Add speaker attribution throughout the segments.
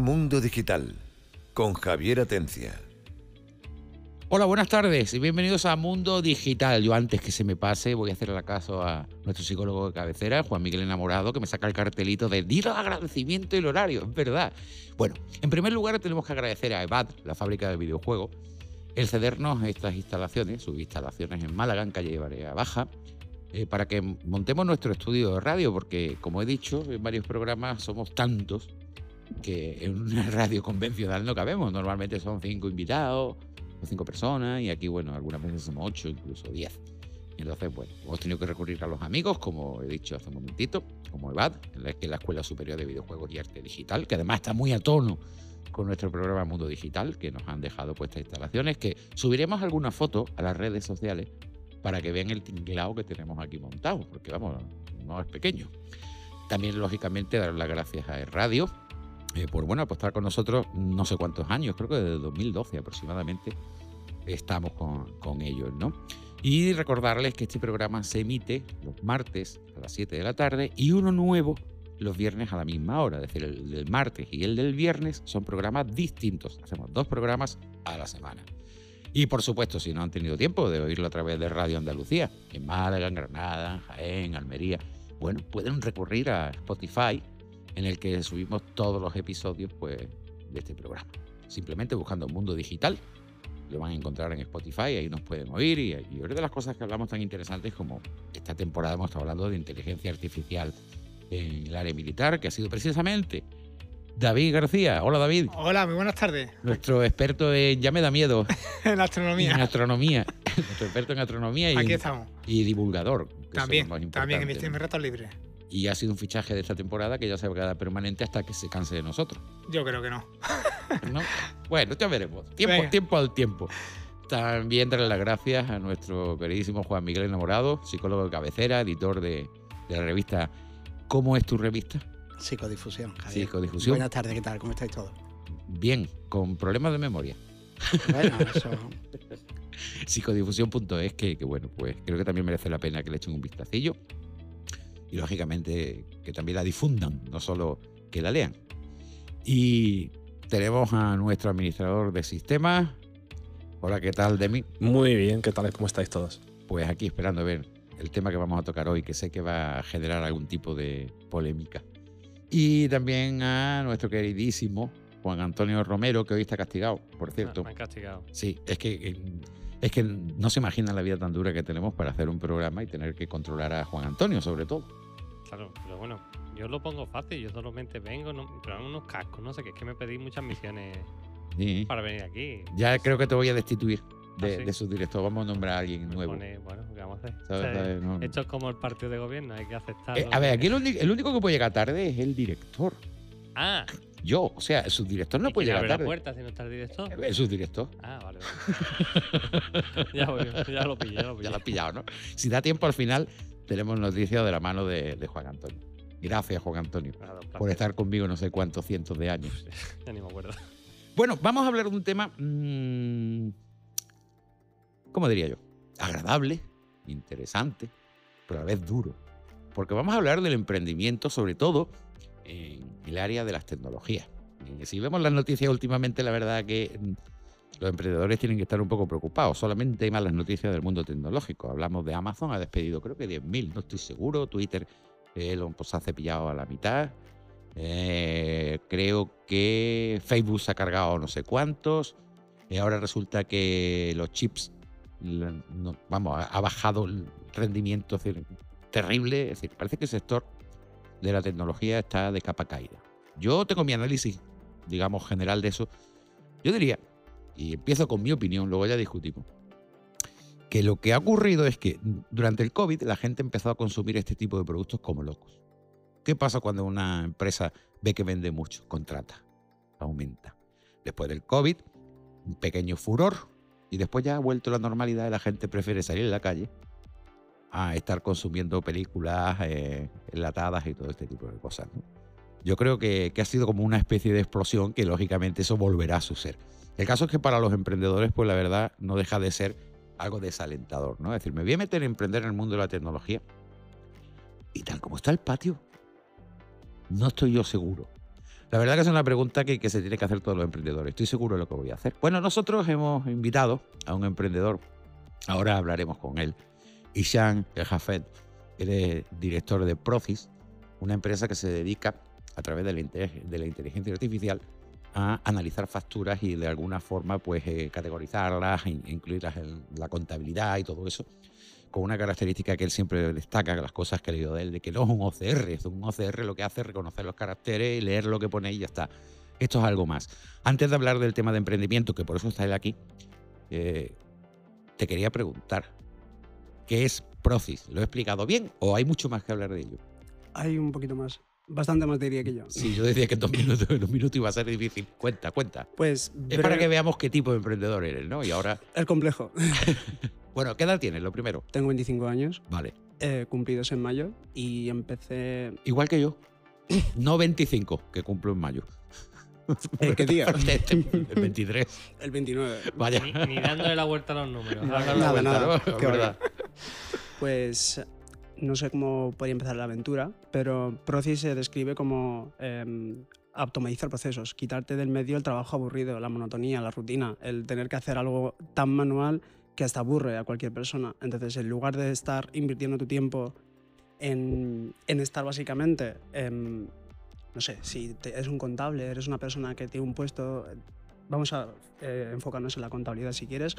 Speaker 1: Mundo Digital con Javier Atencia.
Speaker 2: Hola, buenas tardes y bienvenidos a Mundo Digital. Yo antes que se me pase voy a hacerle caso a nuestro psicólogo de cabecera, Juan Miguel Enamorado, que me saca el cartelito de dilo agradecimiento y el horario, es verdad. Bueno, en primer lugar tenemos que agradecer a EVAD, la fábrica de videojuegos, el cedernos estas instalaciones, sus instalaciones en Málaga, en calle Barea Baja, eh, para que montemos nuestro estudio de radio, porque como he dicho en varios programas somos tantos que en una radio convencional no cabemos. Normalmente son cinco invitados o cinco personas y aquí, bueno, algunas veces somos ocho, incluso diez. Entonces, bueno, hemos tenido que recurrir a los amigos, como he dicho hace un momentito, como EVAD, que es la Escuela Superior de Videojuegos y Arte Digital, que además está muy a tono con nuestro programa Mundo Digital, que nos han dejado puestas instalaciones, que subiremos algunas fotos a las redes sociales para que vean el tinglado que tenemos aquí montado, porque vamos, no es pequeño. También, lógicamente, dar las gracias a Radio eh, por bueno, apostar con nosotros no sé cuántos años, creo que desde 2012 aproximadamente estamos con, con ellos, ¿no? Y recordarles que este programa se emite los martes a las 7 de la tarde y uno nuevo los viernes a la misma hora. Es decir, el del martes y el del viernes son programas distintos. Hacemos dos programas a la semana. Y por supuesto, si no han tenido tiempo de oírlo a través de Radio Andalucía, en Málaga, en Granada, en Jaén, Almería, bueno, pueden recurrir a Spotify, en el que subimos todos los episodios pues, de este programa. Simplemente buscando Mundo Digital, lo van a encontrar en Spotify, ahí nos pueden oír y, y oír de las cosas que hablamos tan interesantes como esta temporada hemos estado hablando de inteligencia artificial en el área militar, que ha sido precisamente David García. Hola David.
Speaker 3: Hola, muy buenas tardes.
Speaker 2: Nuestro experto en, ya me da miedo.
Speaker 3: en astronomía.
Speaker 2: En astronomía. Nuestro experto en astronomía y,
Speaker 3: Aquí estamos.
Speaker 2: y divulgador.
Speaker 3: También, también en mis, mis ratos libres.
Speaker 2: Y ha sido un fichaje de esta temporada que ya se va a quedar permanente hasta que se canse de nosotros.
Speaker 3: Yo creo que no.
Speaker 2: ¿no? bueno, ya veremos. Tiempo,
Speaker 3: Venga.
Speaker 2: tiempo al tiempo. También darle las gracias a nuestro queridísimo Juan Miguel Enamorado, psicólogo de cabecera, editor de, de la revista ¿Cómo es tu revista?
Speaker 4: Psicodifusión. Javier.
Speaker 2: Psicodifusión.
Speaker 4: Buenas tardes, ¿qué tal? ¿Cómo estáis todos?
Speaker 2: Bien, con problemas de memoria.
Speaker 4: Bueno, eso.
Speaker 2: Psicodifusión.es, que, que bueno, pues creo que también merece la pena que le echen un vistacillo. Y lógicamente que también la difundan, no solo que la lean. Y tenemos a nuestro administrador de sistemas. Hola, ¿qué tal, Demi?
Speaker 5: Muy bien, ¿qué tal? ¿Cómo estáis todos?
Speaker 2: Pues aquí esperando a ver el tema que vamos a tocar hoy, que sé que va a generar algún tipo de polémica. Y también a nuestro queridísimo Juan Antonio Romero, que hoy está castigado, por cierto.
Speaker 6: Me han castigado.
Speaker 2: Sí, es que, eh, es que no se imagina la vida tan dura que tenemos para hacer un programa y tener que controlar a Juan Antonio, sobre todo.
Speaker 6: Claro, pero bueno, yo lo pongo fácil. Yo solamente vengo, no, pero unos cascos, no sé, que es que me pedí muchas misiones
Speaker 2: Sí.
Speaker 6: para venir aquí.
Speaker 2: Ya creo que te voy a destituir de,
Speaker 6: ¿Ah, sí?
Speaker 2: de subdirector. Vamos a nombrar a alguien
Speaker 6: Me
Speaker 2: nuevo.
Speaker 6: pone, bueno, ¿qué vamos a hacer?
Speaker 2: ¿Sabes?
Speaker 6: O sea,
Speaker 2: ¿Sabes? No-
Speaker 6: Esto es como el partido de gobierno, hay que aceptar.
Speaker 2: Eh, a ver, aquí el, único que puede llegar tarde es el director.
Speaker 6: Ah,
Speaker 2: Yo, o sea, el subdirector no
Speaker 6: ¿y
Speaker 2: puede llegar
Speaker 6: abre la
Speaker 2: tarde.
Speaker 6: puerta si no está el director?
Speaker 2: El subdirector.
Speaker 6: Ah, vale. vale. ya, voy, ya lo pillé, ya lo pillé.
Speaker 2: Ya lo has pillado, ¿no? Si da tiempo al final, tenemos noticias de la mano de, de Juan Antonio. Gracias, Juan Antonio,
Speaker 6: Nada,
Speaker 2: por estar conmigo no sé cuántos cientos de años.
Speaker 6: Ya ni me acuerdo.
Speaker 2: Bueno, vamos a hablar de un tema, mm, ¿cómo diría yo? Agradable, interesante, pero a la vez duro. Porque vamos a hablar del emprendimiento, sobre todo en el área de las tecnologías. Y si vemos las noticias últimamente, la verdad que mm, los emprendedores tienen que estar un poco preocupados. Solamente hay malas noticias del mundo tecnológico. Hablamos de Amazon, ha despedido creo que 10.000, no estoy seguro. Twitter eh, lo pues, ha cepillado a la mitad. Eh, creo que Facebook se ha cargado no sé cuántos. Y ahora resulta que los chips, vamos, ha, bajado el rendimiento terrible. Es decir, parece que el sector de la tecnología está de capa caída. Yo tengo mi análisis, digamos, general de eso. Yo diría, y empiezo con mi opinión, luego ya discutimos, que lo que ha ocurrido es que durante el COVID la gente empezó a consumir este tipo de productos como locos. ¿Qué pasa cuando una empresa ve que vende mucho? Contrata, aumenta. Después del COVID, un pequeño furor y después ya ha vuelto la normalidad y la gente prefiere salir a la calle a estar consumiendo películas eh, enlatadas y todo este tipo de cosas. Yo creo que, que ha sido como una especie de explosión que lógicamente eso volverá a suceder. El caso es que para los emprendedores, pues la verdad no deja de ser algo desalentador, ¿no? Es decir, me voy a meter a emprender en el mundo de la tecnología y tal como está el patio, no estoy yo seguro. La verdad que es una pregunta que, se tiene que hacer todos los emprendedores. Estoy seguro de lo que voy a hacer. Bueno, nosotros hemos invitado a un emprendedor. Ahora hablaremos con él. Ishan El Jafet. Es director de Procis, una empresa que se dedica a través de la inteligencia artificial a analizar facturas y de alguna forma pues eh, categorizarlas, in- incluirlas en la contabilidad y todo eso, con una característica que él siempre destaca, las cosas que he leído de él, de que no es un OCR, es un OCR lo que hace es reconocer los caracteres y leer lo que pone y ya está. Esto es algo más. Antes de hablar del tema de emprendimiento, que por eso está él aquí, eh, te quería preguntar, ¿qué es Procis? ¿Lo he explicado bien o hay mucho más que hablar de ello?
Speaker 7: Hay un poquito más. Bastante más diría que yo.
Speaker 2: Sí, yo decía que en dos minutos, en dos minutos iba a ser difícil. Cuenta, cuenta.
Speaker 7: Pues
Speaker 2: Es para que veamos qué tipo de emprendedor eres, ¿no? Y ahora,
Speaker 7: el complejo.
Speaker 2: bueno, ¿qué edad tienes? Lo primero.
Speaker 7: Tengo 25 años,
Speaker 2: Vale.
Speaker 7: eh, cumplidos en mayo, y empecé...
Speaker 2: Igual que yo. No 25, que cumplo en mayo.
Speaker 7: ¿Eh, ¿Qué día?
Speaker 2: El 23.
Speaker 7: El 29.
Speaker 2: Vaya.
Speaker 6: Ni, ni dándole la vuelta a los números.
Speaker 2: Nada,
Speaker 7: nada,
Speaker 6: lo-
Speaker 7: nada.
Speaker 2: ¿no?
Speaker 7: Qué
Speaker 2: ¿Verdad?
Speaker 7: Pues no sé cómo podría empezar la aventura, pero Procis se describe como eh, optimizar procesos, quitarte del medio el trabajo aburrido, la monotonía, la rutina, el tener que hacer algo tan manual que hasta aburre a cualquier persona. Entonces, en lugar de estar invirtiendo tu tiempo en, estar básicamente, em, no sé, si te- eres un contable, eres una persona que tiene un puesto, vamos a eh, enfocarnos en la contabilidad si quieres,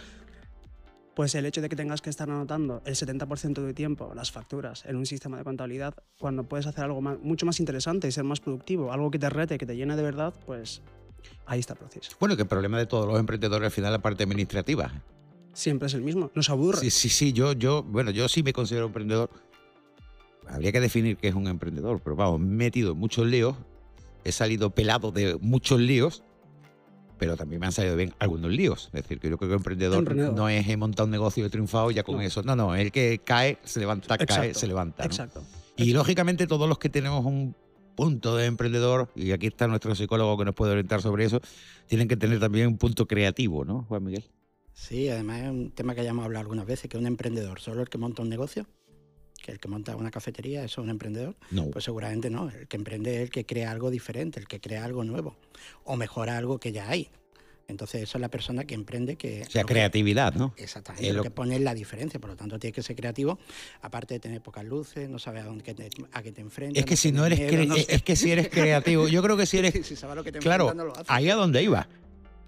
Speaker 7: pues el hecho de que tengas que estar anotando el 70% de tiempo las facturas en un sistema de contabilidad, cuando puedes hacer algo más- mucho más interesante y ser más productivo, algo que te rete, que te llene de verdad, pues ahí está el proceso.
Speaker 2: Bueno, que el problema de todos los emprendedores al final es la parte administrativa.
Speaker 7: Siempre es el mismo, nos aburre.
Speaker 2: Sí, sí, sí. Yo, yo, bueno, yo sí me considero emprendedor. Habría que definir qué es un emprendedor, pero vamos, me he metido en muchos líos, he salido pelado de muchos líos, pero también me han salido bien algunos líos. Es decir, que yo creo que emprendedor,
Speaker 7: Emprendedor.
Speaker 2: no es he montado un negocio y he triunfado ya con
Speaker 7: No.
Speaker 2: eso. No, no, el que cae, se levanta, cae, se levanta. ¿no?
Speaker 7: Exacto.
Speaker 2: Y lógicamente todos los que tenemos un punto de emprendedor, y aquí está nuestro psicólogo que nos puede orientar sobre eso, tienen que tener también un punto creativo, ¿no, Juan Miguel?
Speaker 4: Sí, además es un tema que ya hemos hablado algunas veces, que un emprendedor, solo el que monta un negocio, que el que monta una cafetería, eso es un emprendedor.
Speaker 2: No.
Speaker 4: Pues seguramente no, el que emprende es el que crea algo diferente, el que crea algo nuevo, o mejora algo que ya hay. Entonces eso es la persona que emprende que...
Speaker 2: o sea,
Speaker 4: que-
Speaker 2: creatividad, ¿no?
Speaker 4: Exactamente,
Speaker 2: Es
Speaker 4: lo
Speaker 2: lo-
Speaker 4: que pone la diferencia, por lo tanto tienes que ser creativo, aparte de tener pocas luces, no sabes a, dónde, que te- a qué te enfrentas.
Speaker 2: Es que si no eres
Speaker 4: miedo, no
Speaker 2: es,
Speaker 4: sé.
Speaker 2: que si eres creativo, yo creo que si eres
Speaker 4: si sabes a lo que te
Speaker 2: claro,
Speaker 4: enfrentas, no lo haces.
Speaker 2: ahí a donde iba.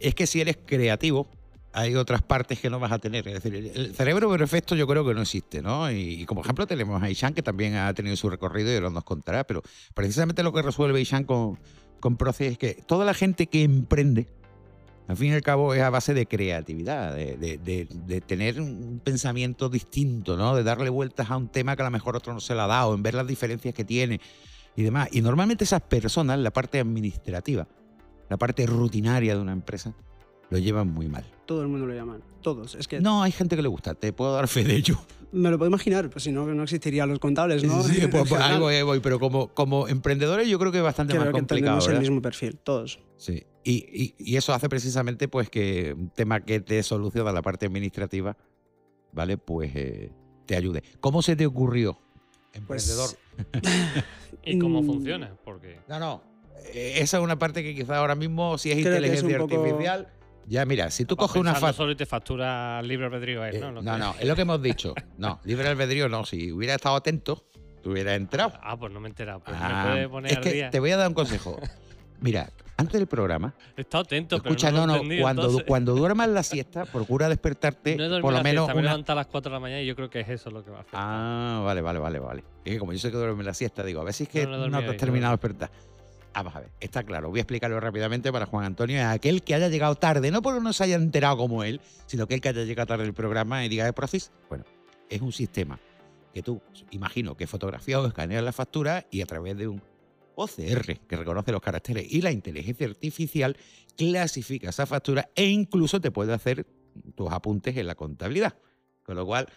Speaker 2: Es que si eres creativo, hay otras partes que no vas a tener. Es decir, el- cerebro perfecto yo creo que no existe, ¿no? Y, como ejemplo tenemos a Ishan, que también ha tenido su recorrido y ahora nos contará, pero precisamente lo que resuelve Ishan con, con Proces es que toda la gente que emprende, al fin y al cabo, es a base de creatividad, de, de- tener un pensamiento distinto, ¿no? De darle vueltas a un tema que a lo mejor otro no se le ha dado, en ver las diferencias que tiene y demás. Y normalmente esas personas, la parte administrativa, la parte rutinaria de una empresa, lo llevan muy mal.
Speaker 7: Todo el mundo lo llaman, todos. Es que
Speaker 2: No, hay gente que le gusta, te puedo dar fe de ello.
Speaker 7: me lo puedo imaginar, pues si no, no existirían los contables, ¿no?
Speaker 2: Sí, pues, pues,
Speaker 7: general.
Speaker 2: ahí voy, pero como, como emprendedores yo creo que es bastante
Speaker 7: Creo
Speaker 2: más
Speaker 7: que
Speaker 2: complicado.
Speaker 7: tenemos el
Speaker 2: ¿verdad?
Speaker 7: mismo perfil, todos.
Speaker 2: Sí. Y, y- y eso hace precisamente pues que un tema que te soluciona la parte administrativa, ¿vale? Pues eh, te ayude. ¿Cómo se te ocurrió, emprendedor?
Speaker 7: Pues,
Speaker 6: ¿Y cómo funciona? Porque
Speaker 2: No, no. eh, esa es una parte que quizá ahora mismo, si es
Speaker 7: Creo
Speaker 2: inteligencia
Speaker 7: poco-
Speaker 2: artificial, ya mira, si tú coges una factura...
Speaker 6: solo y te factura libre albedrío él,
Speaker 2: Eh,
Speaker 6: ¿no? Lo
Speaker 2: no,
Speaker 6: que-
Speaker 2: no, es lo que hemos dicho. No, libre albedrío no. Si hubiera estado atento, tú hubieras entrado.
Speaker 6: Ah, pues no me he enterado. Pues
Speaker 2: Ah,
Speaker 6: me puede poner
Speaker 2: es
Speaker 6: al
Speaker 2: que
Speaker 6: día.
Speaker 2: te voy a dar un consejo. Mira, antes del programa,
Speaker 6: He estado atento,
Speaker 2: escucha,
Speaker 6: pero no,
Speaker 2: no,
Speaker 6: lo
Speaker 2: no,
Speaker 6: entendido,
Speaker 2: cuando,
Speaker 6: entonces.
Speaker 2: cuando duermas la siesta, procura despertarte
Speaker 6: No he dormido
Speaker 2: por lo
Speaker 6: la
Speaker 2: menos
Speaker 6: siesta,
Speaker 2: una...
Speaker 6: a las 4 de la mañana y yo creo que es eso lo que va a hacer.
Speaker 2: Ah, vale, vale, vale, vale. Es que como yo sé que duerme la siesta, digo, a ver si es que
Speaker 6: No, no
Speaker 2: no, te has
Speaker 6: hoy, no
Speaker 2: terminado de despertar. Vamos a ver, está claro. Voy a explicarlo rápidamente para Juan Antonio. Es aquel que haya llegado tarde, no porque no se haya enterado como él, sino que el que haya llegado tarde al programa y diga, ¿es Procis? Bueno, es un sistema que tú, imagino que fotografías o escaneas la factura y a través de un OCR que reconoce los caracteres y la inteligencia artificial clasifica esa factura e incluso te puede hacer tus apuntes en la contabilidad. Con lo cual,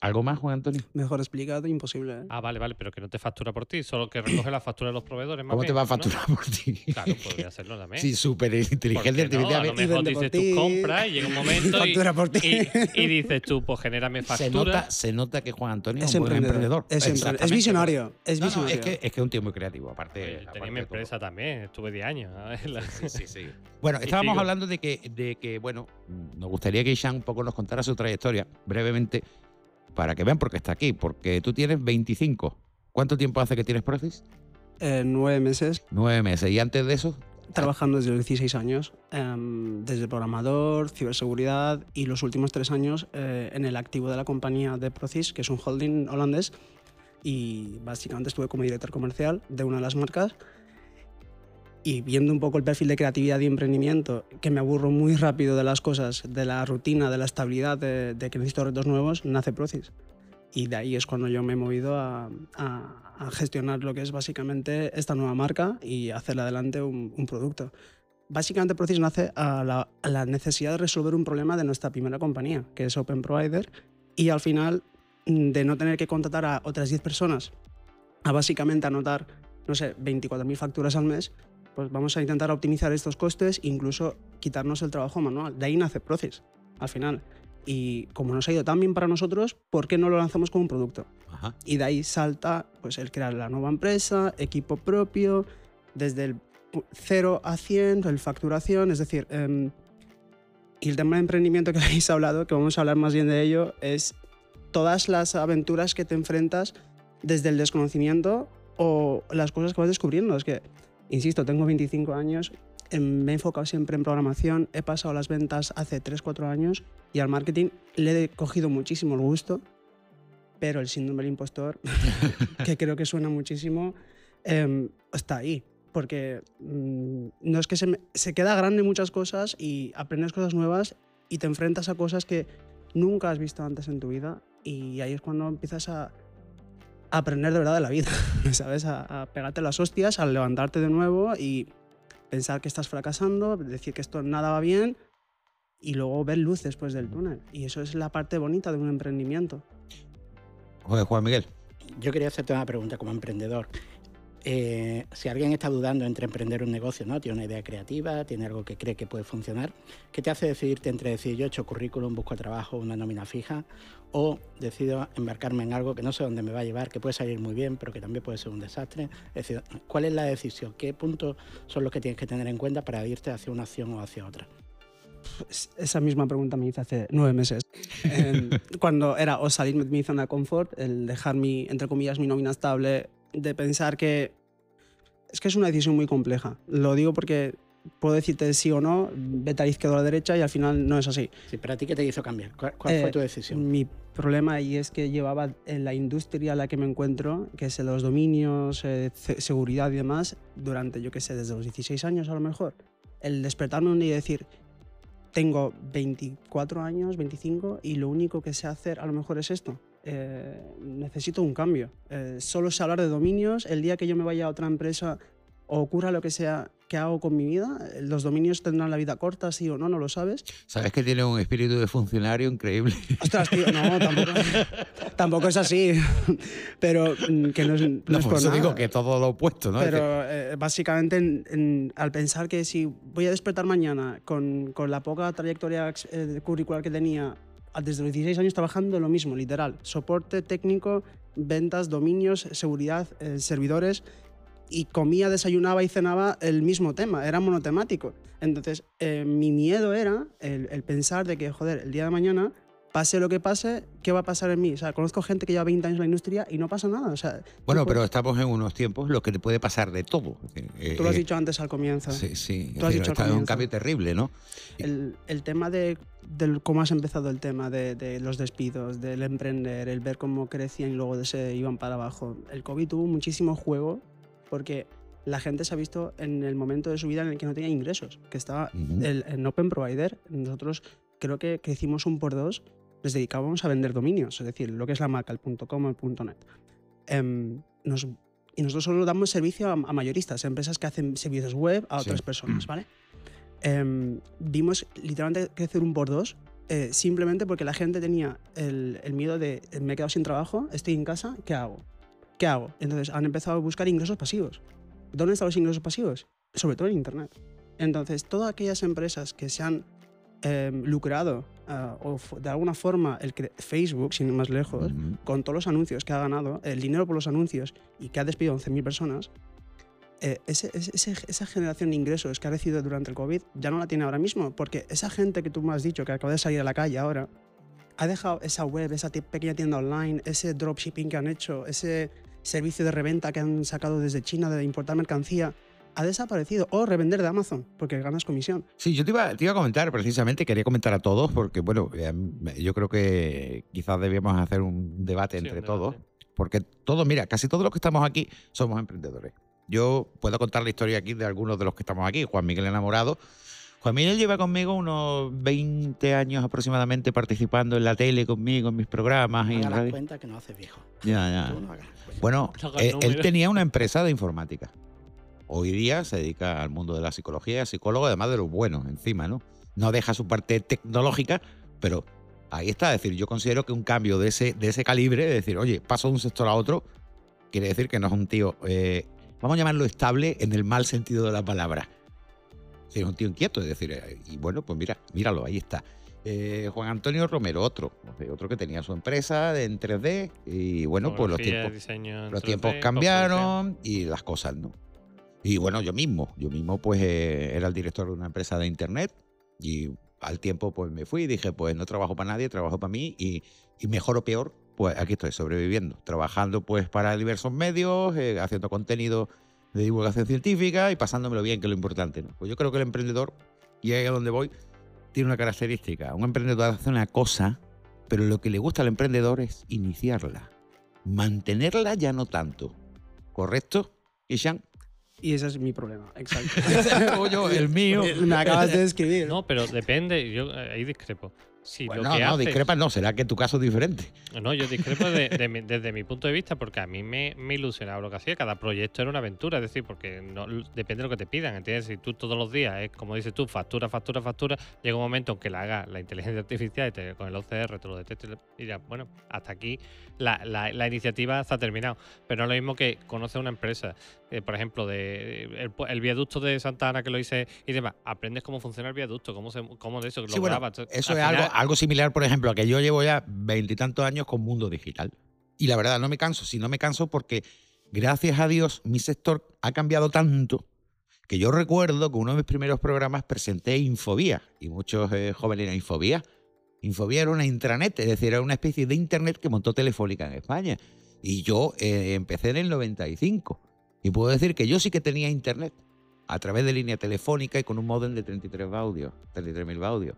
Speaker 2: ¿Algo más, Juan Antonio?
Speaker 7: Mejor explicado, imposible. ¿eh?
Speaker 6: Ah, vale, vale, pero que no te factura por ti, solo que recoge la factura de los proveedores. más
Speaker 2: ¿Cómo te va a
Speaker 6: ¿no?
Speaker 2: facturar por ti?
Speaker 6: Claro, podría hacerlo también.
Speaker 2: Sí, súper
Speaker 6: ¿Por
Speaker 2: inteligente
Speaker 6: no? A lo mejor dices tú compras y llega un momento y,
Speaker 7: por ti.
Speaker 6: y- y dices tú, pues genérame
Speaker 2: Se
Speaker 6: factura.
Speaker 2: nota, se nota que Juan Antonio es, un buen
Speaker 7: emprendedor.
Speaker 2: emprendedor.
Speaker 7: Es, emprendedor. es visionario. Es
Speaker 2: No, no,
Speaker 7: visionario.
Speaker 2: es, que, es que es un tío muy creativo, aparte.
Speaker 6: Oye,
Speaker 2: aparte
Speaker 6: tenía mi
Speaker 2: todo.
Speaker 6: empresa también, estuve 10 años.
Speaker 2: Sí, sí, sí. Bueno, estábamos hablando de que, de que, bueno, nos gustaría que Ishan un poco nos contara su trayectoria brevemente para que vean por qué está aquí. Porque tú tienes 25. ¿Cuánto tiempo hace que tienes Procis?
Speaker 7: Eh, nueve meses
Speaker 2: Nueve meses. ¿Y antes de eso?
Speaker 7: trabajando desde los 16 años, em, desde programador, ciberseguridad y los últimos tres años eh, en el activo de la compañía de Procis, que es un holding holandés. Y básicamente estuve como director comercial de una de las marcas. Y viendo un poco el perfil de creatividad y emprendimiento, que me aburro muy rápido de las cosas, de la rutina, de la estabilidad, de, de que necesito retos nuevos, nace Procis. Y de ahí es cuando yo me he movido a, a- a gestionar lo que es básicamente esta nueva marca y hacerle adelante un, un producto. Básicamente Procis nace a la, a la necesidad de resolver un problema de nuestra primera compañía, que es Open Provider, y al final mm, de no tener que contratar a otras 10 personas a básicamente anotar, no sé, 24.000 facturas al mes, pues vamos a intentar optimizar estos costes, incluso quitarnos el trabajo manual. De ahí nace Procis, al final. Y como nos ha ido tan bien para nosotros, ¿por qué no lo lanzamos como un producto?
Speaker 2: Ajá.
Speaker 7: Y de ahí salta pues, el crear la nueva empresa, equipo propio, desde el pu- 0 a 100, el facturación, es decir, em, y el tema de emprendimiento que habéis hablado, que vamos a hablar más bien de ello, es todas las aventuras que te enfrentas desde el desconocimiento o las cosas que vas descubriendo. Es que, insisto, tengo 25 años, em, me he enfocado siempre en programación, he pasado las ventas hace 3-4 años y al marketing le he cogido muchísimo el gusto, pero el síndrome del impostor, que creo que suena muchísimo, em, está ahí. Porque mm, no es que se, me- se queda grande muchas cosas y aprendes cosas nuevas y te enfrentas a cosas que nunca has visto antes en tu vida y ahí es cuando empiezas a, a aprender de verdad de la vida, ¿sabes? A, a pegarte las hostias, a levantarte de nuevo y pensar que estás fracasando, decir que esto nada va bien y luego ver luz después del túnel. Y eso es la parte bonita de un emprendimiento.
Speaker 2: Joder, Juan Miguel.
Speaker 4: Yo quería hacerte una pregunta como emprendedor. Eh, si alguien está dudando entre emprender un negocio, ¿no? Tiene una idea creativa, tiene algo que cree que puede funcionar, ¿qué te hace decidirte entre decir yo he hecho currículum, busco trabajo, una nómina fija, o decido embarcarme en algo que no sé dónde me va a llevar, que puede salir muy bien, pero que también puede ser un desastre? ¿cuál es la decisión? ¿Qué puntos son los que tienes que tener en cuenta para irte hacia una acción o hacia otra?
Speaker 7: Esa misma pregunta me hice hace nueve meses. Em, cuando era o salir de mi zona de confort, el dejar mi, entre comillas, mi nómina estable, de pensar que es que es una decisión muy compleja. Lo digo porque puedo decirte sí o no, vete a la izquierda o a la derecha y al final no es así.
Speaker 4: Sí, ¿Para ti qué te hizo cambiar? ¿Cuál, cuál fue
Speaker 7: Eh,
Speaker 4: tu decisión?
Speaker 7: Mi problema ahí es que llevaba en la industria en la que me encuentro, que es en los dominios, eh, seguridad y demás, durante, yo qué sé, desde los 16 años a lo mejor. El despertarme un día y decir, tengo 24 años, 25, y lo único que sé hacer a lo mejor es esto. Eh, necesito un cambio. Eh, solo sé hablar de dominios. El día que yo me vaya a otra empresa o ocurra lo que sea que hago con mi vida, los dominios tendrán la vida corta, sí o no, no lo sabes.
Speaker 2: Sabes que tiene un espíritu de funcionario increíble.
Speaker 7: Ostras, tío, no, tampoco, tampoco es así. Pero mm, que no es, no
Speaker 2: No,
Speaker 7: es
Speaker 2: por
Speaker 7: por
Speaker 2: eso
Speaker 7: nada.
Speaker 2: digo que todo lo opuesto, ¿no?
Speaker 7: Pero eh, básicamente, en- en- al pensar que si voy a despertar mañana con, con la poca trayectoria eh, curricular que tenía desde los 16 años trabajando lo mismo, literal. Soporte técnico, ventas, dominios, seguridad, eh, servidores. Y comía, desayunaba y cenaba el mismo tema, era monotemático. Entonces, eh, mi miedo era el, el pensar de que, joder, el día de mañana, pase lo que pase, ¿qué va a pasar en mí? O sea, conozco gente que lleva 20 años en la industria y no pasa nada. O sea,
Speaker 2: bueno, pero estamos en unos tiempos los que te puede pasar de todo. Eh,
Speaker 7: Tú lo has
Speaker 2: eh,
Speaker 7: dicho antes al comienzo.
Speaker 2: Sí, sí.
Speaker 7: Tú has dicho al
Speaker 2: está en un cambio terrible, ¿no?
Speaker 7: El, el tema de del cómo has empezado el tema de, de los despidos, del emprender, el ver cómo crecían y luego de se iban para abajo. El COVID tuvo muchísimo juego porque la gente se ha visto en el momento de su vida en el que no tenía ingresos, que estaba
Speaker 2: Ujú.
Speaker 7: el, en Open Provider. Nosotros creo que crecimos un por dos, les dedicábamos a vender dominios, es decir, lo que es la marca, el .com, el .net. Em, nos- y nosotros solo damos servicio a, a mayoristas, a empresas que hacen servicios web a
Speaker 2: Sí.
Speaker 7: otras personas, ¿vale? Em, vimos literalmente crecer un por dos eh, simplemente porque la gente tenía el, el miedo de "Eh, me he quedado sin trabajo, estoy en casa, ¿qué hago? ¿Qué hago? Entonces han empezado a buscar ingresos pasivos. ¿Dónde están los ingresos pasivos? Sobre todo en Internet. Entonces, todas aquellas empresas que se han eh, lucrado ah, o de alguna forma el Facebook, sin ir más lejos, con todos los anuncios que ha ganado, el dinero por los anuncios y que ha despedido a 11.000 personas, eh, ese- ese- ese- esa generación de ingresos que ha recibido durante el COVID ya no la tiene ahora mismo, porque esa gente que tú me has dicho que acaba de salir a la calle ahora, ha dejado esa web, esa pequeña tienda online, ese dropshipping que han hecho, ese servicio de reventa que han sacado desde China de importar mercancía, ha desaparecido. O revender de Amazon, porque ganas comisión.
Speaker 2: Sí, yo te iba, te iba a comentar precisamente, quería comentar a todos, porque bueno, eh, yo creo que quizás debíamos hacer un debate
Speaker 6: Sí,
Speaker 2: entre
Speaker 6: un
Speaker 2: todos, porque todos, mira, casi todos los que estamos aquí somos emprendedores. Yo puedo contar la historia aquí de algunos de los que estamos aquí. Juan Miguel Enamorado. Juan Miguel lleva conmigo unos 20 años aproximadamente participando en la tele conmigo, en mis programas y
Speaker 4: No
Speaker 2: en
Speaker 4: hagas
Speaker 2: radio.
Speaker 4: cuenta que no haces viejo.
Speaker 2: Ya, ya.
Speaker 4: Tú no hagas cuenta.
Speaker 2: Bueno, eh, él tenía una empresa de informática. Hoy día se dedica al mundo de la psicología, es psicólogo, además de lo bueno, encima, ¿no? No deja su parte tecnológica, pero ahí está. Es decir, yo considero que un cambio de ese, de ese calibre, de decir, oye, paso de un sector a otro, quiere decir que no es un tío, eh, vamos a llamarlo estable en el mal sentido de la palabra. Es un tío inquieto, es decir, eh, y bueno, pues mira, míralo, ahí está. Eh, Juan Antonio Romero, otro, otro que tenía su empresa en 3D y bueno, pues los tiempos, los
Speaker 6: 3D,
Speaker 2: tiempos cambiaron y las cosas no. Y bueno, yo mismo, yo mismo pues eh, era el director de una empresa de internet y al tiempo pues me fui y dije pues no trabajo para nadie, trabajo para mí y, y mejor o peor pues aquí estoy sobreviviendo, trabajando pues para diversos medios, eh, haciendo contenido de divulgación científica y pasándomelo bien, que es lo importante. ¿no? Pues yo creo que el emprendedor, y ahí a donde voy, tiene una característica. Un emprendedor hace una cosa, pero lo que le gusta al emprendedor es iniciarla. Mantenerla ya no tanto. ¿Correcto, Ishan?
Speaker 7: Y ese es mi problema, exacto.
Speaker 2: yo, el mío.
Speaker 7: Me acabas de describir.
Speaker 6: No, pero depende, yo eh, ahí discrepo. Si lo
Speaker 2: no, no, discrepas no, será que tu caso es diferente.
Speaker 6: No, yo discrepo de- de mi- desde mi punto de vista porque a mí me, me ilusionaba lo que hacía. Cada proyecto era una aventura, es decir, porque no, depende de lo que te pidan, ¿entiendes? Si tú todos los días, es como dices tú, factura, factura, factura, llega un momento en que la haga la inteligencia artificial y te- con el OCR te lo detecte y dirás, bueno, hasta aquí la, la- la iniciativa está terminado. Pero no es lo mismo que conoce una empresa, eh, por ejemplo, de el, viaducto de Santa Ana que lo hice y demás, aprendes cómo funciona el viaducto, cómo, se, cómo de eso, lo
Speaker 2: Sí, bueno,
Speaker 6: grabas.
Speaker 2: eso
Speaker 6: Al
Speaker 2: es algo, algo similar, por ejemplo, a que yo llevo ya veintitantos años con mundo digital. Y la verdad, no me canso. Si no me canso porque, gracias a Dios, mi sector ha cambiado tanto que yo recuerdo que uno de mis primeros programas presenté Infobía. Y muchos eh, jóvenes eran Infobía. Infobía era una intranet, es decir, era una especie de internet que montó Telefónica en España. Y yo eh, empecé en el 95. Y puedo decir que yo sí que tenía internet a través de línea telefónica y con un modem de 33 baudios, 33.000 baudios.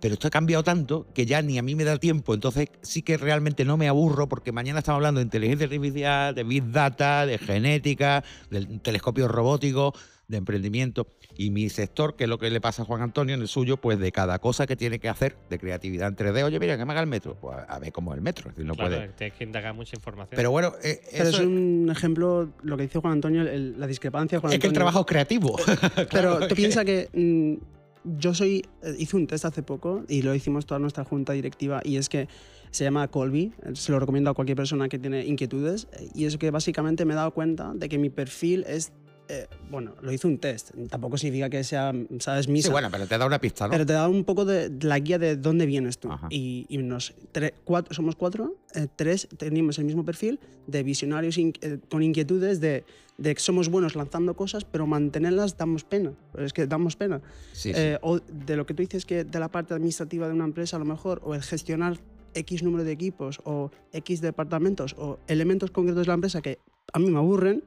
Speaker 2: Pero esto ha cambiado tanto que ya ni a mí me da tiempo. Entonces sí que realmente no me aburro porque mañana estamos hablando de inteligencia artificial, de big data, de genética, del telescopio robótico, de emprendimiento. Y mi sector, que es lo que le pasa a Juan Antonio en el suyo, pues de cada cosa que tiene que hacer de creatividad en 3D. Oye, mira, que me haga el metro. Pues a, ver cómo es el metro. Es decir, no
Speaker 6: claro,
Speaker 2: puede.
Speaker 6: tienes que indagar mucha información.
Speaker 2: Pero bueno, eh,
Speaker 7: Pero
Speaker 2: eso
Speaker 7: es un ejemplo, lo que dice Juan Antonio, el- la discrepancia. Juan
Speaker 2: es que el trabajo es creativo.
Speaker 7: Pero
Speaker 2: Claro,
Speaker 7: tú piensas que mm, yo soy. eh, Hice un test hace poco y lo hicimos toda nuestra junta directiva y es que se llama Colby. eh, Se lo recomiendo a cualquier persona que tiene inquietudes. Y es que básicamente me he dado cuenta de que mi perfil es. Eh, bueno, lo hice un test. Tampoco significa que sea, ¿sabes? Misa.
Speaker 2: Sí, bueno, pero te da una pista, ¿no?
Speaker 7: Pero te da un poco de, de la guía de dónde vienes tú. Y, y nos, tre- cuatro, somos cuatro, eh, tres tenemos el mismo perfil de visionarios in- eh, con inquietudes de, de que somos buenos lanzando cosas, pero mantenerlas damos pena. Es que damos pena.
Speaker 2: Sí, sí.
Speaker 7: Eh, o de lo que tú dices que de la parte administrativa de una empresa a lo mejor, o el gestionar X número de equipos, o X departamentos, o elementos concretos de la empresa que a mí me aburren,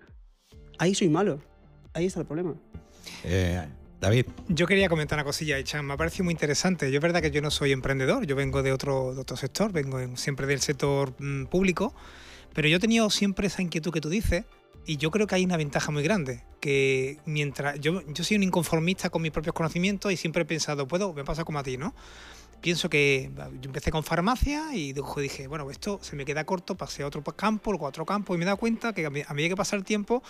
Speaker 7: ahí soy malo. Ahí está el problema.
Speaker 2: Eh, David.
Speaker 3: Yo quería comentar una cosilla, Chan. Me ha parecido muy interesante. Yo es verdad que yo no soy emprendedor, yo vengo de otro, de otro sector, vengo en- siempre del sector mm, público, pero yo he tenido siempre esa inquietud que tú dices y yo creo que hay una ventaja muy grande, que mientras yo, yo soy un inconformista con mis propios conocimientos y siempre he pensado, puedo, me pasa como a ti, ¿no? Pienso que yo empecé con farmacia y dije, bueno, esto se me queda corto, pasé a otro campo, luego a otro campo y me he dado cuenta que a medida que pasa el tiempo,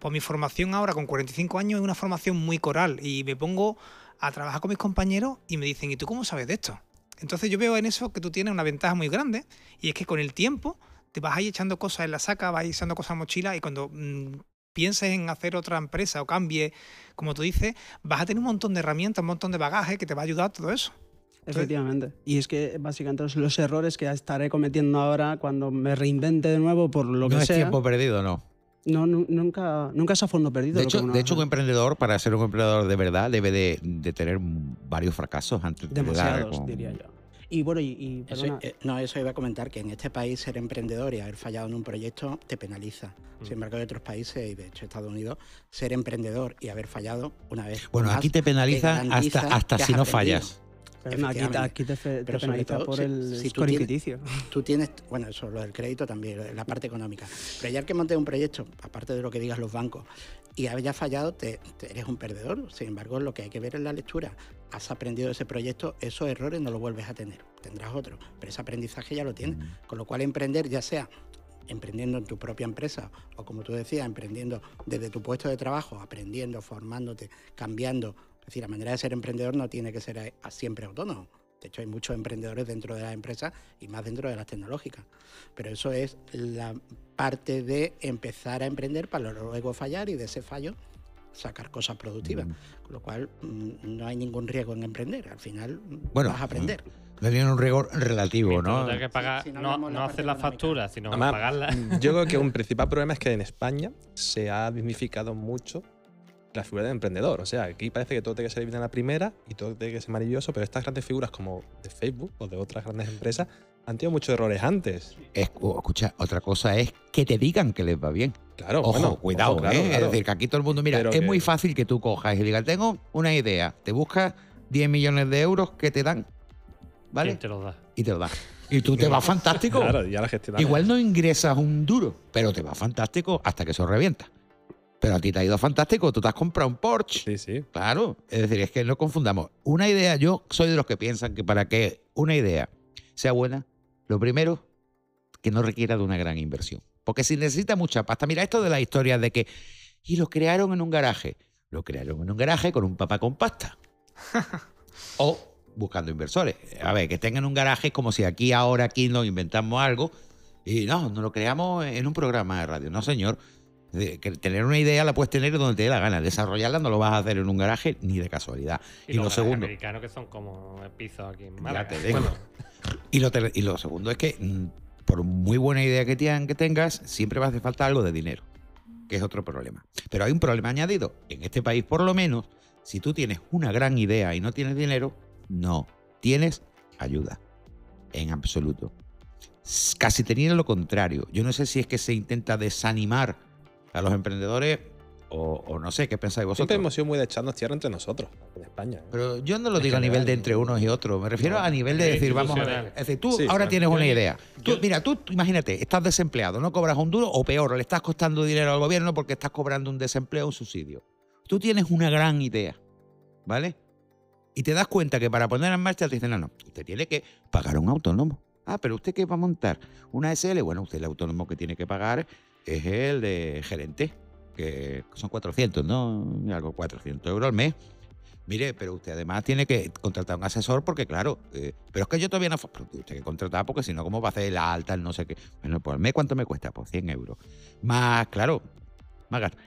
Speaker 3: pues mi formación ahora con 45 años es una formación muy coral y me pongo a trabajar con mis compañeros y me dicen, ¿y tú cómo sabes de esto? Entonces yo veo en eso que tú tienes una ventaja muy grande y es que con el tiempo te vas ahí echando cosas en la saca, vas echando cosas en mochila y cuando mm, pienses en hacer otra empresa o cambie, como tú dices, vas a tener un montón de herramientas, un montón de bagaje que te va a ayudar todo eso.
Speaker 7: Efectivamente. Y es que básicamente los- los errores que estaré cometiendo ahora cuando me reinvente de nuevo por lo que
Speaker 2: no es
Speaker 7: sea.
Speaker 2: tiempo perdido, no.
Speaker 7: No, nu- nunca, nunca es a fondo perdido.
Speaker 2: De
Speaker 7: lo que
Speaker 2: hecho,
Speaker 7: uno
Speaker 2: de hecho, un emprendedor, para ser un emprendedor de verdad, debe de, de tener varios fracasos antes de dar
Speaker 7: Demasiados,
Speaker 2: con-
Speaker 7: diría yo. Y bueno, y, y
Speaker 4: Eso,
Speaker 7: perdona,
Speaker 4: eh, no, eso iba a comentar, que en este país ser emprendedor y haber fallado en un proyecto te penaliza.
Speaker 2: Mm.
Speaker 4: Sin embargo, en otros países, y de hecho Estados Unidos, ser emprendedor y haber fallado una vez.
Speaker 2: Bueno,
Speaker 4: más,
Speaker 2: aquí te penaliza hasta, hasta si no
Speaker 4: aprendido.
Speaker 7: Perdona, aquí, aquí te, fe- te
Speaker 4: Pero sobre
Speaker 7: penaliza
Speaker 4: todo,
Speaker 7: por
Speaker 4: si-
Speaker 7: el
Speaker 4: si tú tienes-. Tú tienes, bueno, eso, lo del crédito también, la parte económica. Pero ya que montes un proyecto, aparte de lo que digas los bancos, y hayas fallado, te, te- eres un perdedor. Sin embargo, lo que hay que ver es la lectura. Has aprendido ese proyecto, esos errores no los vuelves a tener. Tendrás otro, pero ese aprendizaje ya lo tienes. Con lo cual, emprender, ya sea emprendiendo en tu propia empresa o como tú decías, emprendiendo desde tu puesto de trabajo, aprendiendo, formándote, cambiando. Es decir, la manera de ser emprendedor no tiene que ser a- a siempre autónomo. De hecho, hay muchos emprendedores dentro de las empresas y más dentro de las tecnológicas. Pero eso es la parte de empezar a emprender para luego fallar y de ese fallo sacar cosas productivas. Con lo cual, mm, no hay ningún riesgo en emprender. Al final, mm,
Speaker 2: Bueno,
Speaker 4: vas a aprender.
Speaker 2: Le tienen un rigor relativo, ¿no?
Speaker 6: no tengas que pagar,
Speaker 4: si no
Speaker 6: no, hacer la
Speaker 4: económica.
Speaker 6: factura, sino
Speaker 5: Además,
Speaker 6: pagarla.
Speaker 5: Yo creo que un principal problema es que en España se ha dignificado mucho la figura del emprendedor. O sea, aquí parece que todo tiene que ser bien a la primera y todo tiene que ser maravilloso, pero estas grandes figuras como de Facebook o de otras grandes empresas han tenido muchos errores antes.
Speaker 2: Es- o, escucha, otra cosa es que te digan que les va bien.
Speaker 5: Claro,
Speaker 2: Ojo,
Speaker 5: bueno,
Speaker 2: cuidado,
Speaker 5: ojo, claro,
Speaker 2: ¿eh?
Speaker 5: claro.
Speaker 2: Es decir, que aquí todo el mundo, mira,
Speaker 5: Pero
Speaker 2: es
Speaker 5: que-
Speaker 2: muy fácil que tú cojas y digas, tengo una idea, te buscas 10 millones de euros que te dan, ¿vale?
Speaker 6: ¿Quién te los da?
Speaker 2: Y te lo dan. Y tú te vas fantástico.
Speaker 5: Claro, ya la gestionamos.
Speaker 2: Igual no ingresas un duro, pero te va fantástico hasta que eso revienta. Pero a ti te ha ido fantástico, tú te has comprado un Porsche.
Speaker 5: Sí, sí.
Speaker 2: Claro, es decir, es que no confundamos. Una idea, yo soy de los que piensan que para que una idea sea buena, lo primero, que no requiera de una gran inversión. Porque si necesita mucha pasta, mira esto de la historia de que, y lo crearon en un garaje. Lo crearon en un garaje con un papá con pasta. o buscando inversores. A ver, que tengan un garaje es como si aquí ahora aquí nos inventamos algo y no, no lo creamos en un programa de radio. No, señor. Tener una idea la puedes tener donde te dé la gana. Desarrollarla no lo vas a hacer en un garaje ni de casualidad. Y, lo segundo,
Speaker 6: americanos que son como pisos aquí en Málaga.
Speaker 2: te.
Speaker 6: Bueno,
Speaker 2: Y lo, te- y lo segundo es que, mm, por muy buena idea que, tengan- que tengas, siempre va a hacer falta algo de dinero, que es otro problema. Pero hay un problema añadido. En este país, por lo menos, si tú tienes una gran idea y no tienes dinero, no tienes ayuda. En absoluto. Casi teniendo lo contrario. Yo no sé si es que se intenta desanimar a los emprendedores o, o no sé, ¿qué pensáis
Speaker 5: Siempre
Speaker 2: vosotros?
Speaker 5: hemos sido muy de echarnos tierra entre nosotros, en España. ¿eh?
Speaker 2: Pero yo no lo digo a nivel de entre unos y otros. Me refiero
Speaker 5: No,
Speaker 2: a nivel de decir, vamos a ver. Es decir, tú
Speaker 5: Sí,
Speaker 2: ahora
Speaker 5: claro.
Speaker 2: tienes una idea. Tú,
Speaker 6: yo-
Speaker 2: mira, tú imagínate, estás desempleado, no cobras un duro o peor, le estás costando dinero al gobierno porque estás cobrando un desempleo o un subsidio. Tú tienes una gran idea, ¿vale? Y te das cuenta que para poner en marcha te dicen, no, no, usted tiene que pagar a un autónomo. Ah, pero usted qué va a montar una SL, bueno, usted el autónomo que tiene que pagar es el de gerente, que son 400, ¿no? Algo 400 euros al mes. Mire, pero usted además tiene que contratar un asesor porque, claro, eh, pero es que yo todavía no... Pero usted que contratar porque si no, ¿cómo va a hacer la alta, el no sé qué? Bueno, pues al mes, ¿cuánto me cuesta? Pues 100 euros. Más, claro, más gasto.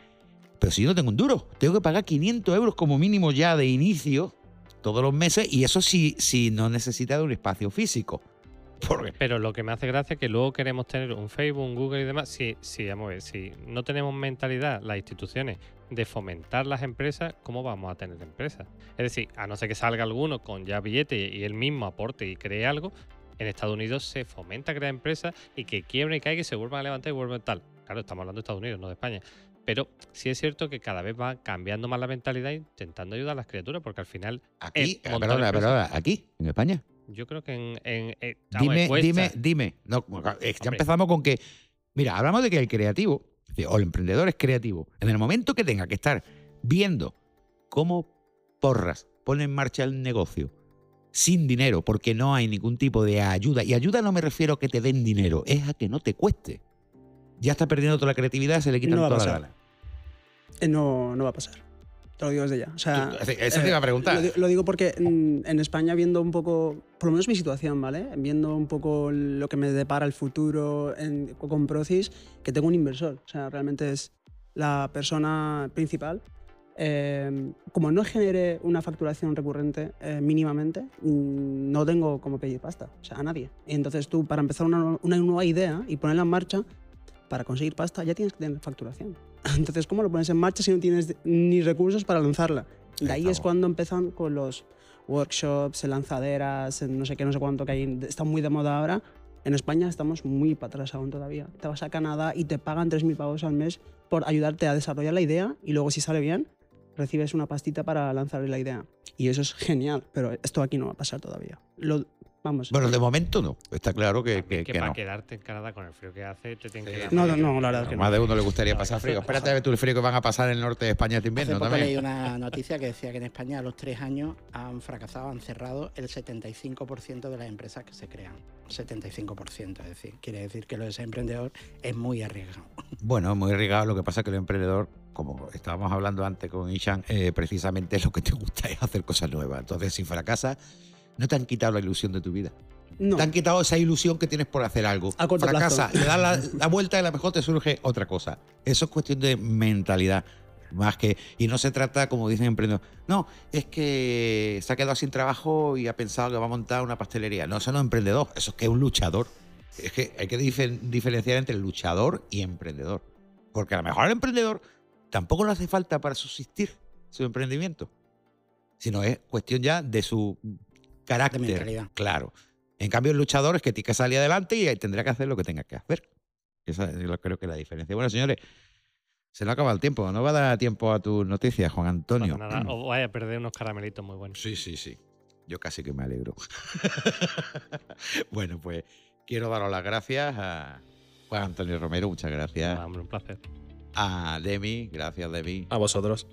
Speaker 2: Pero si yo no tengo un duro, tengo que pagar 500 euros como mínimo ya de inicio todos los meses y eso sí, si no necesita de un espacio físico. Porque
Speaker 6: Pero lo que me hace gracia es que luego queremos tener un Facebook, un Google y demás. Si, si, vamos a ver, si no tenemos mentalidad, las instituciones, de fomentar las empresas, ¿cómo vamos a tener empresas? Es decir, a no ser que salga alguno con ya billete y él mismo aporte y cree algo, en Estados Unidos se fomenta crear empresas y que quiebren y caigan y se vuelvan a levantar y vuelvan tal. Claro, estamos hablando de Estados Unidos, no de España. Pero sí es cierto que cada vez va cambiando más la mentalidad intentando ayudar a las criaturas, porque al final
Speaker 2: aquí,
Speaker 6: Eh,
Speaker 2: perdona, perdona, aquí, en España.
Speaker 6: Yo creo que en... en- eh,
Speaker 2: Dime, dime, dime. No, ya
Speaker 6: Hombre.
Speaker 2: empezamos con que, mira, hablamos de que el creativo, o el emprendedor es creativo. En el momento que tenga que estar viendo cómo porras pone en marcha el negocio sin dinero, porque no hay ningún tipo de ayuda, y ayuda no me refiero a que te den dinero, es a que no te cueste. Ya está perdiendo toda la creatividad, se le quitan
Speaker 7: No
Speaker 2: toda la gana.
Speaker 7: Eh, No, no va a pasar. Te lo digo desde ya. O sea,
Speaker 2: Tú- eso te iba a preguntar.
Speaker 7: Lo, lo digo porque mm, en España, viendo un poco, por lo menos mi situación, ¿vale? Viendo un poco lo que me depara el futuro en- con Procis, que tengo un inversor. O sea, realmente es la persona principal. Eh, como no genere una facturación recurrente eh, mínimamente, mm, no tengo como pedir pasta, o sea, a nadie. Y entonces tú, para empezar una, una nueva idea y ponerla en marcha, para conseguir pasta ya tienes que tener facturación. Entonces, ¿cómo lo pones en marcha si no tienes ni recursos para lanzarla? De ahí es cuando empiezan con los workshops, lanzaderas, no sé qué, no sé cuánto que hay, está muy de moda ahora. En España estamos muy para atrás aún todavía. Te vas a Canadá y te pagan 3.000 pavos al mes por ayudarte a desarrollar la idea y luego si sale bien, recibes una pastita para lanzar la idea. Y eso es genial, pero esto aquí no va a pasar todavía. Lo, vamos.
Speaker 2: Bueno, de momento no. Está claro que, que,
Speaker 6: que,
Speaker 2: que
Speaker 6: para
Speaker 2: no.
Speaker 6: quedarte en Canadá con el frío que hace, te tienen que
Speaker 7: no, no, no, la verdad es que
Speaker 2: más
Speaker 7: no.
Speaker 2: de uno le gustaría
Speaker 6: No,
Speaker 2: pasar frío. Espérate a ver tú el frío que van a pasar en el norte de España este
Speaker 4: Hace
Speaker 2: invierno
Speaker 4: poco
Speaker 2: también.
Speaker 4: leí una noticia que decía que en España a los tres años han fracasado, han cerrado el 75% de las empresas que se crean. 75%, es decir, quiere decir que lo de ser emprendedor es muy arriesgado.
Speaker 2: Bueno, muy irrigado. Lo que pasa es que el emprendedor, como estábamos hablando antes con Ishan, eh, precisamente lo que te gusta es hacer cosas nuevas. Entonces, si fracasas, no te han quitado la ilusión de tu vida.
Speaker 7: No.
Speaker 2: Te han quitado esa ilusión que tienes por hacer algo.
Speaker 7: A corto
Speaker 2: Fracasa,
Speaker 7: plazo.
Speaker 2: le das la, la vuelta y a lo mejor te surge otra cosa. Eso es cuestión de mentalidad. Más que. Y no se trata, como dicen emprendedores, no, es que se ha quedado sin trabajo y ha pensado que va a montar una pastelería. No, eso no es emprendedor, eso es que es un luchador. Es que hay que difer- diferenciar entre luchador y emprendedor. Porque a lo mejor el emprendedor tampoco le hace falta para subsistir su emprendimiento. Sino es cuestión ya de su carácter.
Speaker 4: mentalidad.
Speaker 2: Claro. En cambio, el luchador es que tiene que salir adelante y tendrá que hacer lo que tenga que hacer. Esa es creo que es la diferencia. Bueno, señores, se nos acaba el tiempo. No va a dar tiempo a tus noticias, Juan Antonio.
Speaker 6: nada, o vaya a perder unos caramelitos muy buenos.
Speaker 2: Sí, sí, sí. Yo casi que me alegro. bueno, pues quiero daros las gracias a Juan Antonio Romero, muchas gracias.
Speaker 6: Ah, hombre, un placer.
Speaker 2: A Demi, gracias Demi.
Speaker 5: A vosotros.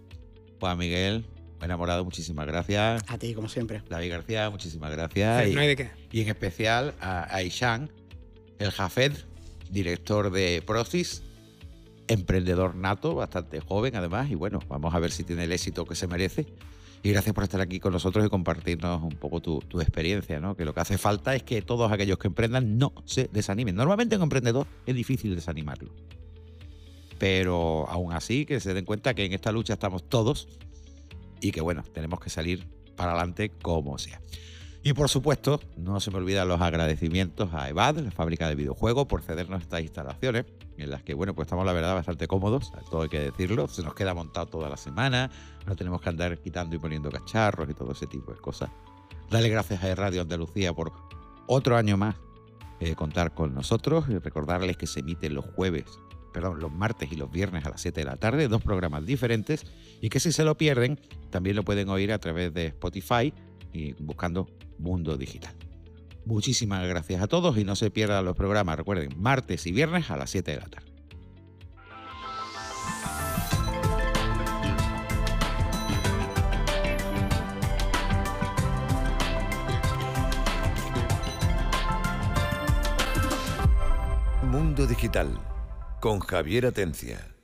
Speaker 2: Juan Miguel, enamorado, muchísimas gracias.
Speaker 4: A ti, como siempre.
Speaker 2: David García, muchísimas gracias.
Speaker 3: no hay de qué.
Speaker 2: y en especial a, a Ishan, el Jafed, director de Procis, emprendedor nato, bastante joven además, y bueno, vamos a ver si tiene el éxito que se merece. Y gracias por estar aquí con nosotros y compartirnos un poco tu, tu experiencia, ¿no? Que lo que hace falta es que todos aquellos que emprendan no se desanimen. Normalmente un emprendedor es difícil desanimarlo. Pero aún así, que se den cuenta que en esta lucha estamos todos y que bueno, tenemos que salir para adelante como sea. Y por supuesto, no se me olvidan los agradecimientos a EVAD, la fábrica de videojuegos, por cedernos estas instalaciones, en las que, bueno, pues estamos la verdad bastante cómodos, todo hay que decirlo, se nos queda montado toda la semana, no tenemos que andar quitando y poniendo cacharros y todo ese tipo de cosas. Dale gracias a Radio Andalucía por otro año más eh, contar con nosotros y recordarles que se emiten los jueves, perdón, los martes y los viernes a las 7 de la tarde, dos programas diferentes, y que si se lo pierden, también lo pueden oír a través de Spotify y buscando Mundo Digital. Muchísimas gracias a todos y no se pierdan los programas, recuerden, martes y viernes a las 7 de la tarde.
Speaker 1: Mundo Digital con Javier Atencia.